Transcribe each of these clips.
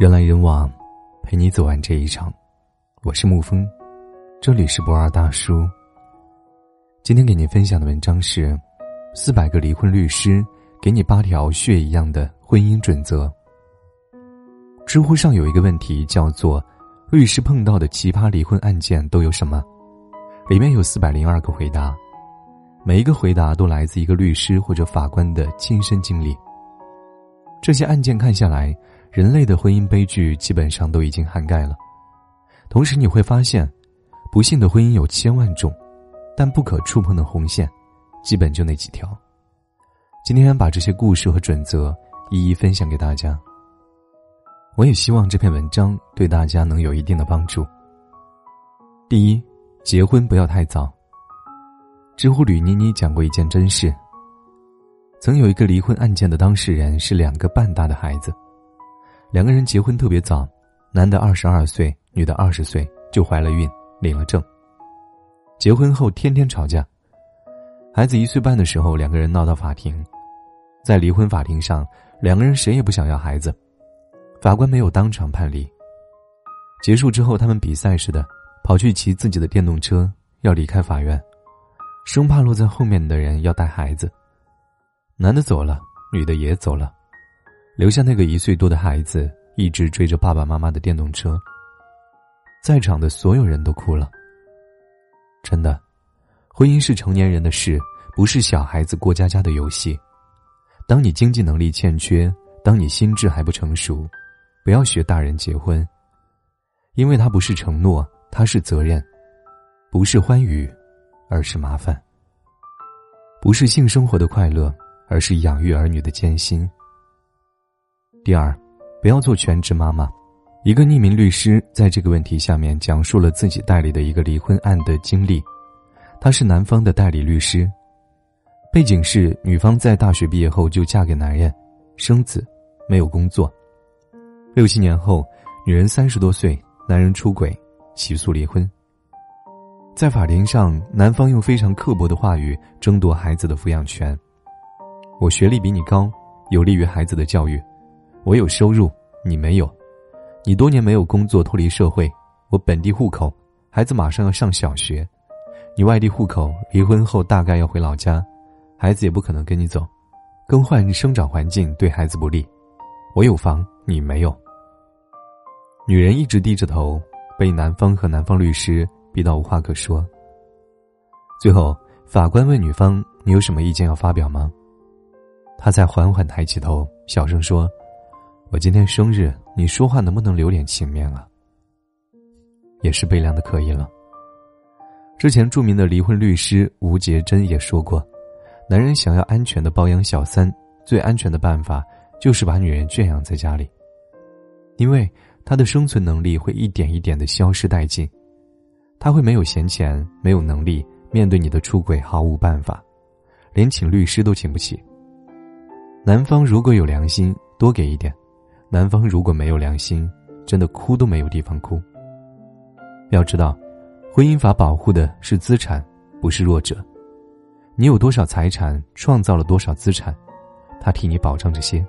人来人往，陪你走完这一场。我是沐风，这里是不二大叔。今天给您分享的文章是：四百个离婚律师给你八条血一样的婚姻准则。知乎上有一个问题叫做“律师碰到的奇葩离婚案件都有什么”，里面有四百零二个回答，每一个回答都来自一个律师或者法官的亲身经历。这些案件看下来。人类的婚姻悲剧基本上都已经涵盖了，同时你会发现，不幸的婚姻有千万种，但不可触碰的红线，基本就那几条。今天把这些故事和准则一一分享给大家。我也希望这篇文章对大家能有一定的帮助。第一，结婚不要太早。知乎吕妮妮讲过一件真事，曾有一个离婚案件的当事人是两个半大的孩子。两个人结婚特别早，男的二十二岁，女的二十岁就怀了孕，领了证。结婚后天天吵架，孩子一岁半的时候，两个人闹到法庭，在离婚法庭上，两个人谁也不想要孩子，法官没有当场判离。结束之后，他们比赛似的跑去骑自己的电动车，要离开法院，生怕落在后面的人要带孩子。男的走了，女的也走了。留下那个一岁多的孩子，一直追着爸爸妈妈的电动车。在场的所有人都哭了。真的，婚姻是成年人的事，不是小孩子过家家的游戏。当你经济能力欠缺，当你心智还不成熟，不要学大人结婚，因为它不是承诺，它是责任，不是欢愉，而是麻烦。不是性生活的快乐，而是养育儿女的艰辛。第二，不要做全职妈妈。一个匿名律师在这个问题下面讲述了自己代理的一个离婚案的经历。他是男方的代理律师，背景是女方在大学毕业后就嫁给男人，生子，没有工作。六七年后，女人三十多岁，男人出轨，起诉离婚。在法庭上，男方用非常刻薄的话语争夺孩子的抚养权。我学历比你高，有利于孩子的教育。我有收入，你没有；你多年没有工作，脱离社会。我本地户口，孩子马上要上小学；你外地户口，离婚后大概要回老家，孩子也不可能跟你走。更换生长环境对孩子不利。我有房，你没有。女人一直低着头，被男方和男方律师逼到无话可说。最后，法官问女方：“你有什么意见要发表吗？”她才缓缓抬起头，小声说。我今天生日，你说话能不能留点情面啊？也是悲凉的可以了。之前著名的离婚律师吴杰珍也说过，男人想要安全的包养小三，最安全的办法就是把女人圈养在家里，因为他的生存能力会一点一点的消失殆尽，他会没有闲钱，没有能力面对你的出轨，毫无办法，连请律师都请不起。男方如果有良心，多给一点。男方如果没有良心，真的哭都没有地方哭。要知道，婚姻法保护的是资产，不是弱者。你有多少财产，创造了多少资产，他替你保障这些。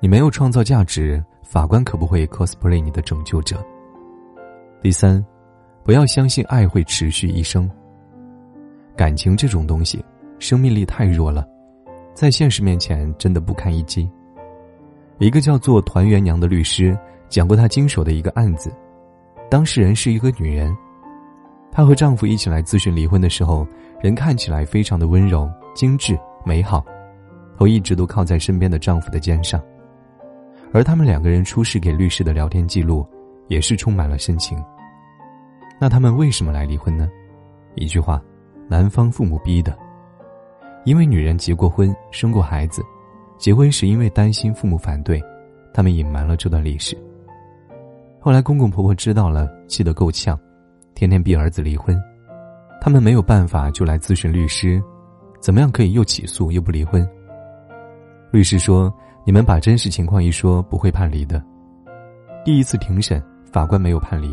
你没有创造价值，法官可不会 cosplay 你的拯救者。第三，不要相信爱会持续一生。感情这种东西，生命力太弱了，在现实面前真的不堪一击。一个叫做团圆娘的律师讲过她经手的一个案子，当事人是一个女人，她和丈夫一起来咨询离婚的时候，人看起来非常的温柔、精致、美好，头一直都靠在身边的丈夫的肩上，而他们两个人出示给律师的聊天记录，也是充满了深情。那他们为什么来离婚呢？一句话，男方父母逼的，因为女人结过婚，生过孩子。结婚时因为担心父母反对，他们隐瞒了这段历史。后来公公婆婆知道了，气得够呛，天天逼儿子离婚。他们没有办法，就来咨询律师，怎么样可以又起诉又不离婚？律师说：“你们把真实情况一说，不会判离的。”第一次庭审，法官没有判离。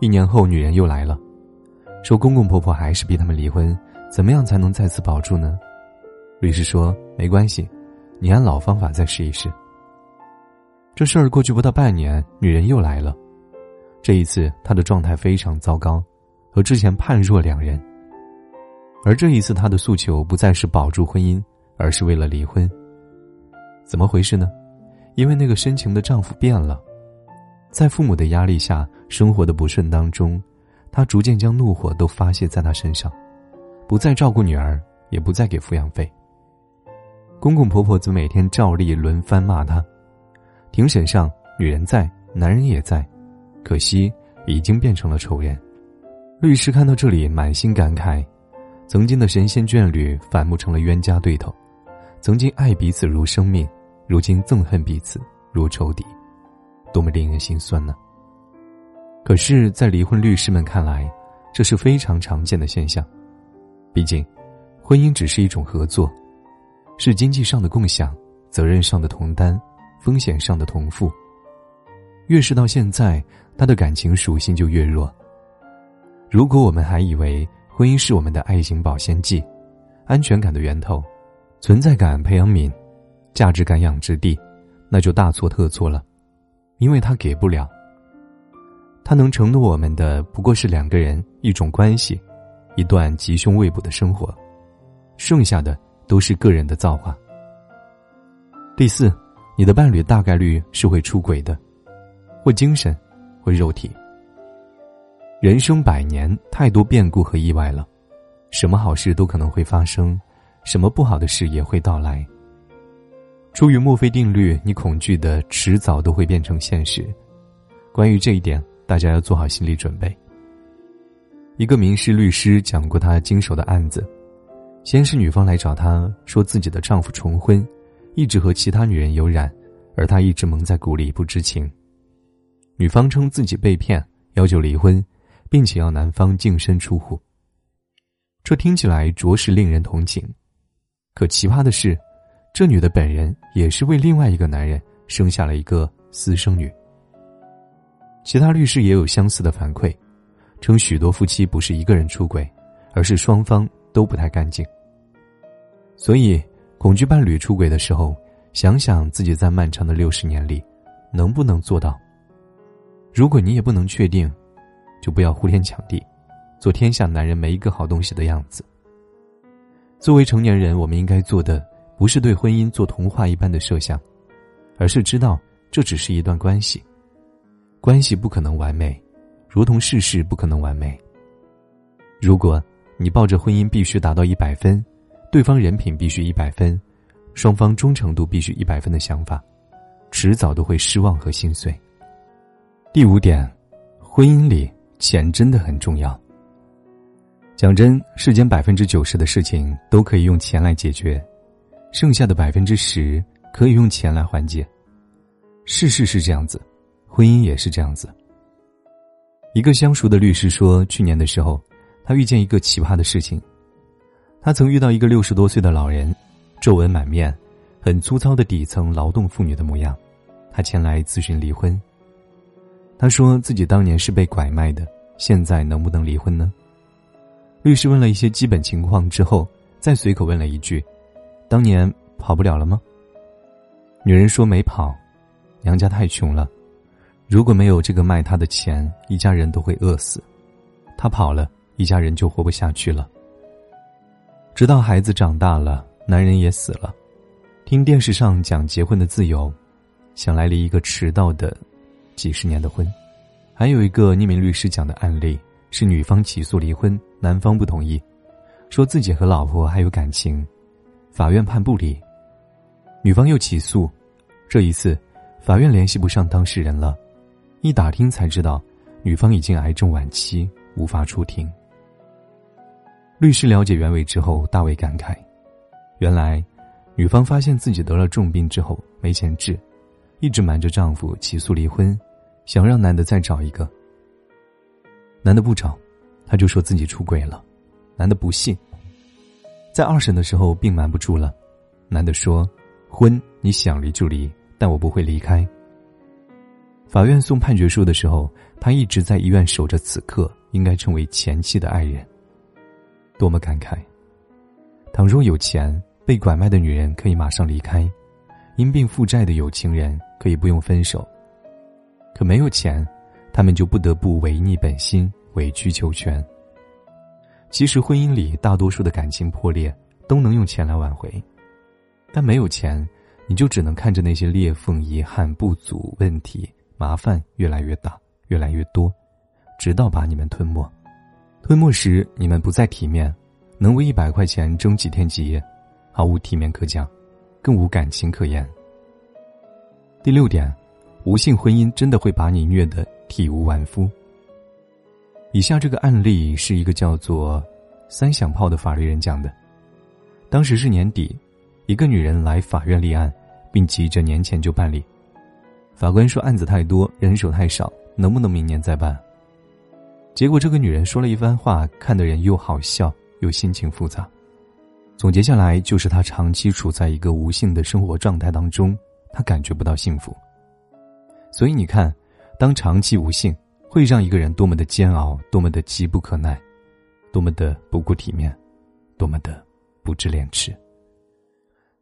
一年后，女人又来了，说公公婆婆还是逼他们离婚，怎么样才能再次保住呢？律师说：“没关系。”你按老方法再试一试。这事儿过去不到半年，女人又来了。这一次，她的状态非常糟糕，和之前判若两人。而这一次，她的诉求不再是保住婚姻，而是为了离婚。怎么回事呢？因为那个深情的丈夫变了，在父母的压力下，生活的不顺当中，她逐渐将怒火都发泄在他身上，不再照顾女儿，也不再给抚养费。公公婆婆则每天照例轮番骂他。庭审上，女人在，男人也在，可惜已经变成了仇人。律师看到这里，满心感慨：曾经的神仙眷侣反目成了冤家对头，曾经爱彼此如生命，如今憎恨彼此如仇敌，多么令人心酸呢！可是，在离婚律师们看来，这是非常常见的现象。毕竟，婚姻只是一种合作。是经济上的共享，责任上的同担，风险上的同负。越是到现在，他的感情属性就越弱。如果我们还以为婚姻是我们的爱情保鲜剂、安全感的源头、存在感培养皿、价值感养殖地，那就大错特错了，因为他给不了。他能承诺我们的不过是两个人一种关系，一段吉凶未卜的生活，剩下的。都是个人的造化。第四，你的伴侣大概率是会出轨的，或精神，或肉体。人生百年，太多变故和意外了，什么好事都可能会发生，什么不好的事也会到来。出于墨菲定律，你恐惧的迟早都会变成现实。关于这一点，大家要做好心理准备。一个民事律师讲过他经手的案子。先是女方来找他说自己的丈夫重婚，一直和其他女人有染，而他一直蒙在鼓里不知情。女方称自己被骗，要求离婚，并且要男方净身出户。这听起来着实令人同情，可奇葩的是，这女的本人也是为另外一个男人生下了一个私生女。其他律师也有相似的反馈，称许多夫妻不是一个人出轨，而是双方。都不太干净，所以恐惧伴侣出轨的时候，想想自己在漫长的六十年里，能不能做到。如果你也不能确定，就不要呼天抢地，做天下男人没一个好东西的样子。作为成年人，我们应该做的不是对婚姻做童话一般的设想，而是知道这只是一段关系，关系不可能完美，如同世事不可能完美。如果。你抱着婚姻必须达到一百分，对方人品必须一百分，双方忠诚度必须一百分的想法，迟早都会失望和心碎。第五点，婚姻里钱真的很重要。讲真，世间百分之九十的事情都可以用钱来解决，剩下的百分之十可以用钱来缓解。事事是这样子，婚姻也是这样子。一个相熟的律师说，去年的时候。他遇见一个奇葩的事情，他曾遇到一个六十多岁的老人，皱纹满面，很粗糙的底层劳动妇女的模样。他前来咨询离婚。他说自己当年是被拐卖的，现在能不能离婚呢？律师问了一些基本情况之后，再随口问了一句：“当年跑不了了吗？”女人说：“没跑，娘家太穷了，如果没有这个卖她的钱，一家人都会饿死。她跑了。”一家人就活不下去了。直到孩子长大了，男人也死了，听电视上讲结婚的自由，想来离一个迟到的几十年的婚。还有一个匿名律师讲的案例是女方起诉离婚，男方不同意，说自己和老婆还有感情，法院判不离。女方又起诉，这一次法院联系不上当事人了，一打听才知道，女方已经癌症晚期，无法出庭。律师了解原委之后，大为感慨。原来，女方发现自己得了重病之后没钱治，一直瞒着丈夫起诉离婚，想让男的再找一个。男的不找，他就说自己出轨了，男的不信。在二审的时候，并瞒不住了，男的说：“婚你想离就离，但我不会离开。”法院送判决书的时候，他一直在医院守着此刻应该成为前妻的爱人。多么感慨！倘若有钱，被拐卖的女人可以马上离开；因病负债的有情人可以不用分手。可没有钱，他们就不得不违逆本心，委曲求全。其实婚姻里大多数的感情破裂都能用钱来挽回，但没有钱，你就只能看着那些裂缝、遗憾、不足、问题、麻烦越来越大、越来越多，直到把你们吞没。吞没时，你们不再体面，能为一百块钱争几天几夜，毫无体面可讲，更无感情可言。第六点，无性婚姻真的会把你虐得体无完肤。以下这个案例是一个叫做“三响炮”的法律人讲的。当时是年底，一个女人来法院立案，并急着年前就办理。法官说案子太多，人手太少，能不能明年再办？结果，这个女人说了一番话，看的人又好笑又心情复杂。总结下来，就是她长期处在一个无性的生活状态当中，她感觉不到幸福。所以你看，当长期无性，会让一个人多么的煎熬，多么的急不可耐，多么的不顾体面，多么的不知廉耻。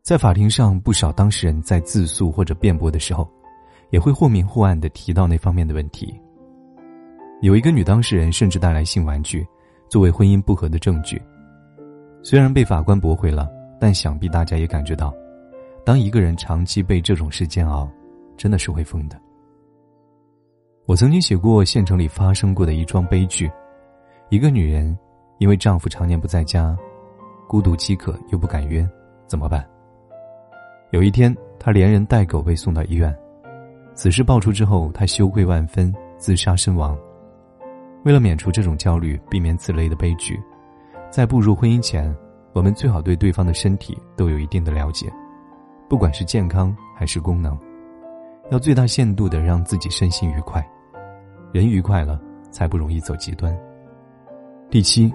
在法庭上，不少当事人在自诉或者辩驳的时候，也会或明或暗的提到那方面的问题。有一个女当事人甚至带来性玩具，作为婚姻不和的证据。虽然被法官驳回了，但想必大家也感觉到，当一个人长期被这种事煎熬，真的是会疯的。我曾经写过县城里发生过的一桩悲剧：一个女人因为丈夫常年不在家，孤独饥渴又不敢约，怎么办？有一天，她连人带狗被送到医院。此事爆出之后，她羞愧万分，自杀身亡。为了免除这种焦虑，避免此类的悲剧，在步入婚姻前，我们最好对对方的身体都有一定的了解，不管是健康还是功能，要最大限度的让自己身心愉快，人愉快了，才不容易走极端。第七，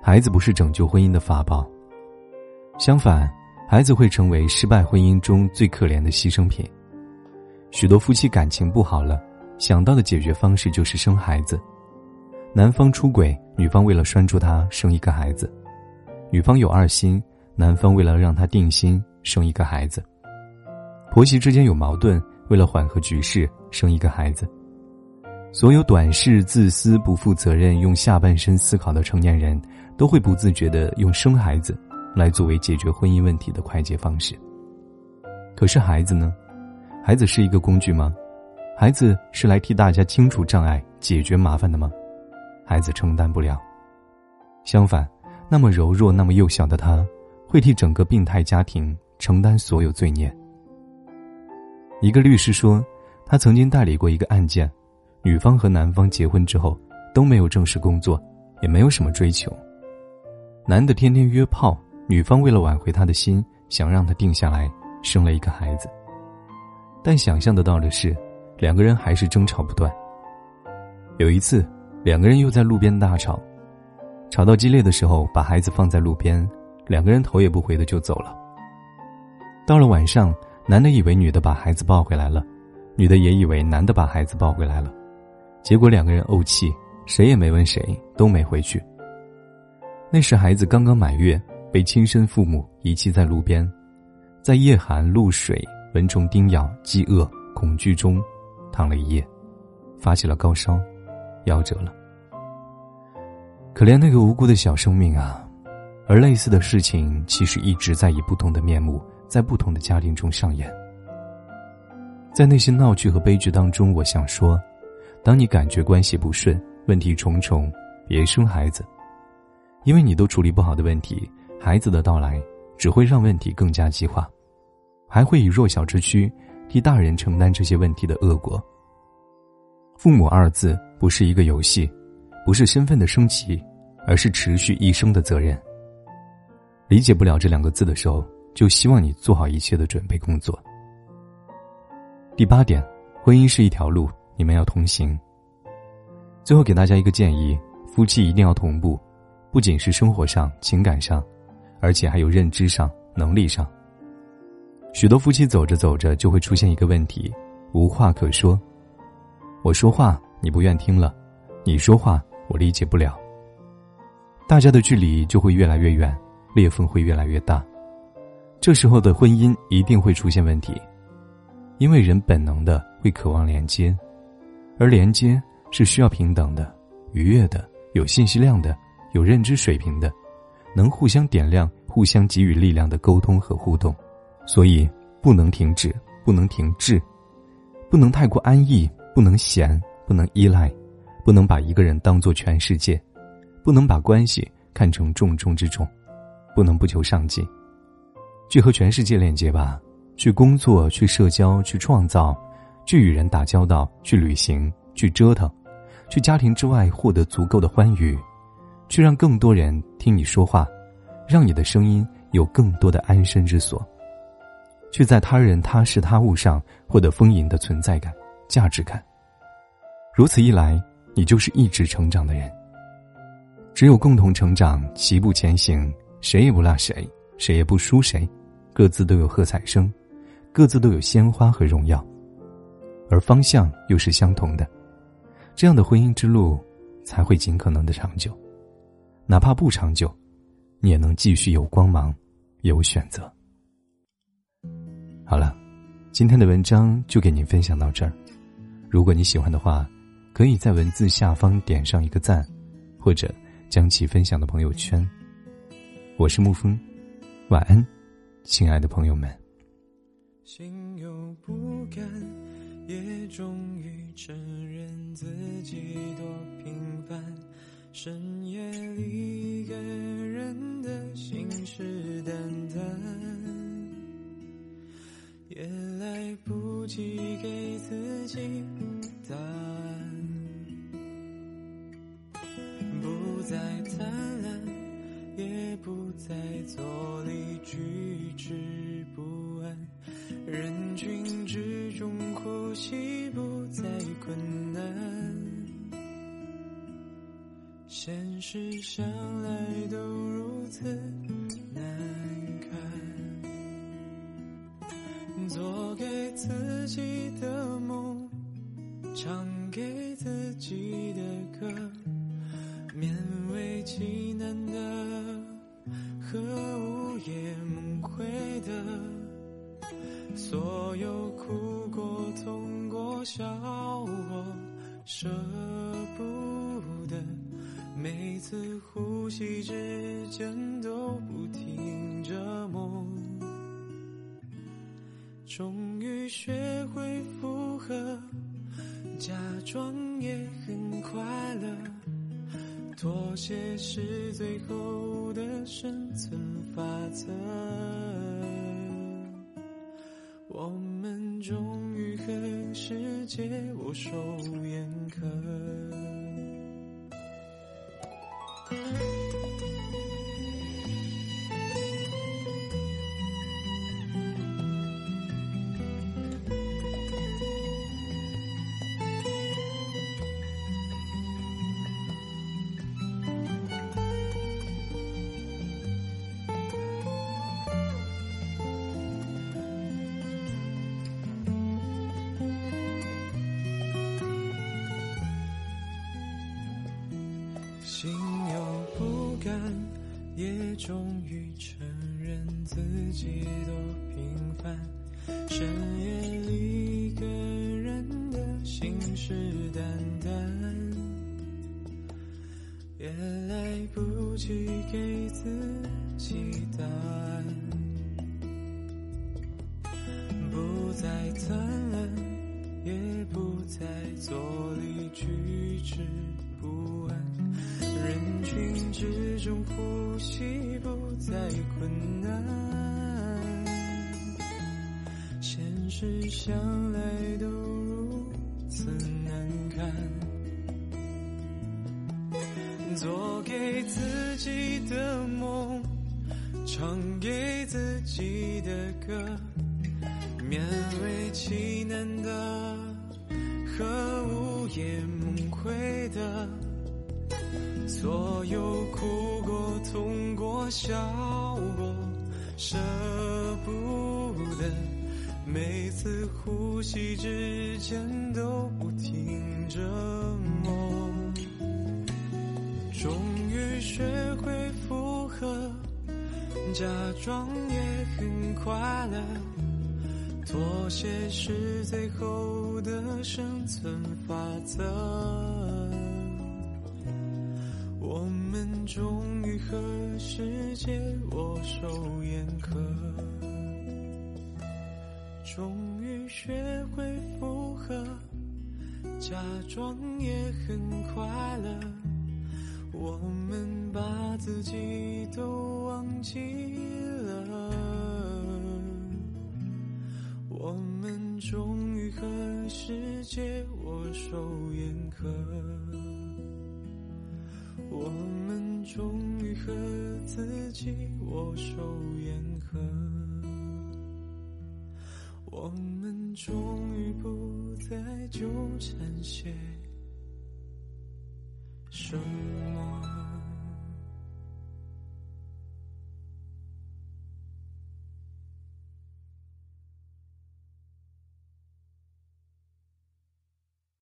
孩子不是拯救婚姻的法宝，相反，孩子会成为失败婚姻中最可怜的牺牲品。许多夫妻感情不好了，想到的解决方式就是生孩子。男方出轨，女方为了拴住他生一个孩子；女方有二心，男方为了让他定心生一个孩子；婆媳之间有矛盾，为了缓和局势生一个孩子。所有短视、自私、不负责任、用下半身思考的成年人，都会不自觉的用生孩子来作为解决婚姻问题的快捷方式。可是孩子呢？孩子是一个工具吗？孩子是来替大家清除障碍、解决麻烦的吗？孩子承担不了，相反，那么柔弱、那么幼小的他，会替整个病态家庭承担所有罪孽。一个律师说，他曾经代理过一个案件，女方和男方结婚之后都没有正式工作，也没有什么追求。男的天天约炮，女方为了挽回他的心，想让他定下来，生了一个孩子。但想象得到的是，两个人还是争吵不断。有一次。两个人又在路边大吵，吵到激烈的时候，把孩子放在路边，两个人头也不回的就走了。到了晚上，男的以为女的把孩子抱回来了，女的也以为男的把孩子抱回来了，结果两个人怄气，谁也没问谁，都没回去。那时孩子刚刚满月，被亲生父母遗弃在路边，在夜寒露水、蚊虫叮咬、饥饿、恐惧中，躺了一夜，发起了高烧。夭折了，可怜那个无辜的小生命啊！而类似的事情其实一直在以不同的面目，在不同的家庭中上演。在那些闹剧和悲剧当中，我想说，当你感觉关系不顺、问题重重，别生孩子，因为你都处理不好的问题，孩子的到来只会让问题更加激化，还会以弱小之躯替大人承担这些问题的恶果。父母二字。不是一个游戏，不是身份的升级，而是持续一生的责任。理解不了这两个字的时候，就希望你做好一切的准备工作。第八点，婚姻是一条路，你们要同行。最后给大家一个建议：夫妻一定要同步，不仅是生活上、情感上，而且还有认知上、能力上。许多夫妻走着走着就会出现一个问题：无话可说。我说话。你不愿听了，你说话我理解不了。大家的距离就会越来越远，裂缝会越来越大。这时候的婚姻一定会出现问题，因为人本能的会渴望连接，而连接是需要平等的、愉悦的、有信息量的、有认知水平的，能互相点亮、互相给予力量的沟通和互动。所以，不能停止，不能停滞，不能太过安逸，不能闲，不能依赖，不能把一个人当做全世界，不能把关系看成重中之重，不能不求上进。去和全世界链接吧。去工作，去社交，去创造，去与人打交道，去旅行，去折腾，去家庭之外获得足够的欢愉，去让更多人听你说话，让你的声音有更多的安身之所。去在他人他事他物上获得丰盈的存在感、价值感。如此一来，你就是一直成长的人。只有共同成长，齐步前行，谁也不落谁，谁也不输谁，各自都有喝彩声。各自都有鲜花和荣耀，而方向又是相同的，这样的婚姻之路才会尽可能的长久，哪怕不长久，你也能继续有光芒，有选择。好了，今天的文章就给您分享到这儿。如果你喜欢的话，可以在文字下方点上一个赞，或者将其分享到朋友圈。我是沐风，晚安，亲爱的朋友们。心有不甘，也终于承认自己多平凡。深夜里一个人的信誓旦旦，也来不及给自己答案。再贪婪，也不再坐立举止不安。人群之中呼吸不再困难，现实向来都如此难堪。做给自己的梦，唱给自己的歌，勉为其难的和午夜梦回的。所有哭过、痛过、笑过，舍不得，每次呼吸之间都不停折磨。终于学会附和，假装也很快乐，妥协是最后的生存法则。我们终于和世界握手也终于承认自己多平凡。深夜里一个人的信誓旦旦，也来不及给自己答案。不再贪婪，也不再坐立举止不。人群之中呼吸不再困难，现实向来都如此难堪。做给自己的梦，唱给自己的歌，勉为其难的和午夜梦回的。所有哭过、痛过、笑过，舍不得，每次呼吸之间都不停折磨。终于学会附和，假装也很快乐，妥协是最后的生存法则。我们终于和世界握手言和，终于学会附和，假装也很快乐。我们把自己都忘记了，我们终于和世界握手言和，我们终于和自己握手言和，我们终于不再纠缠些什么。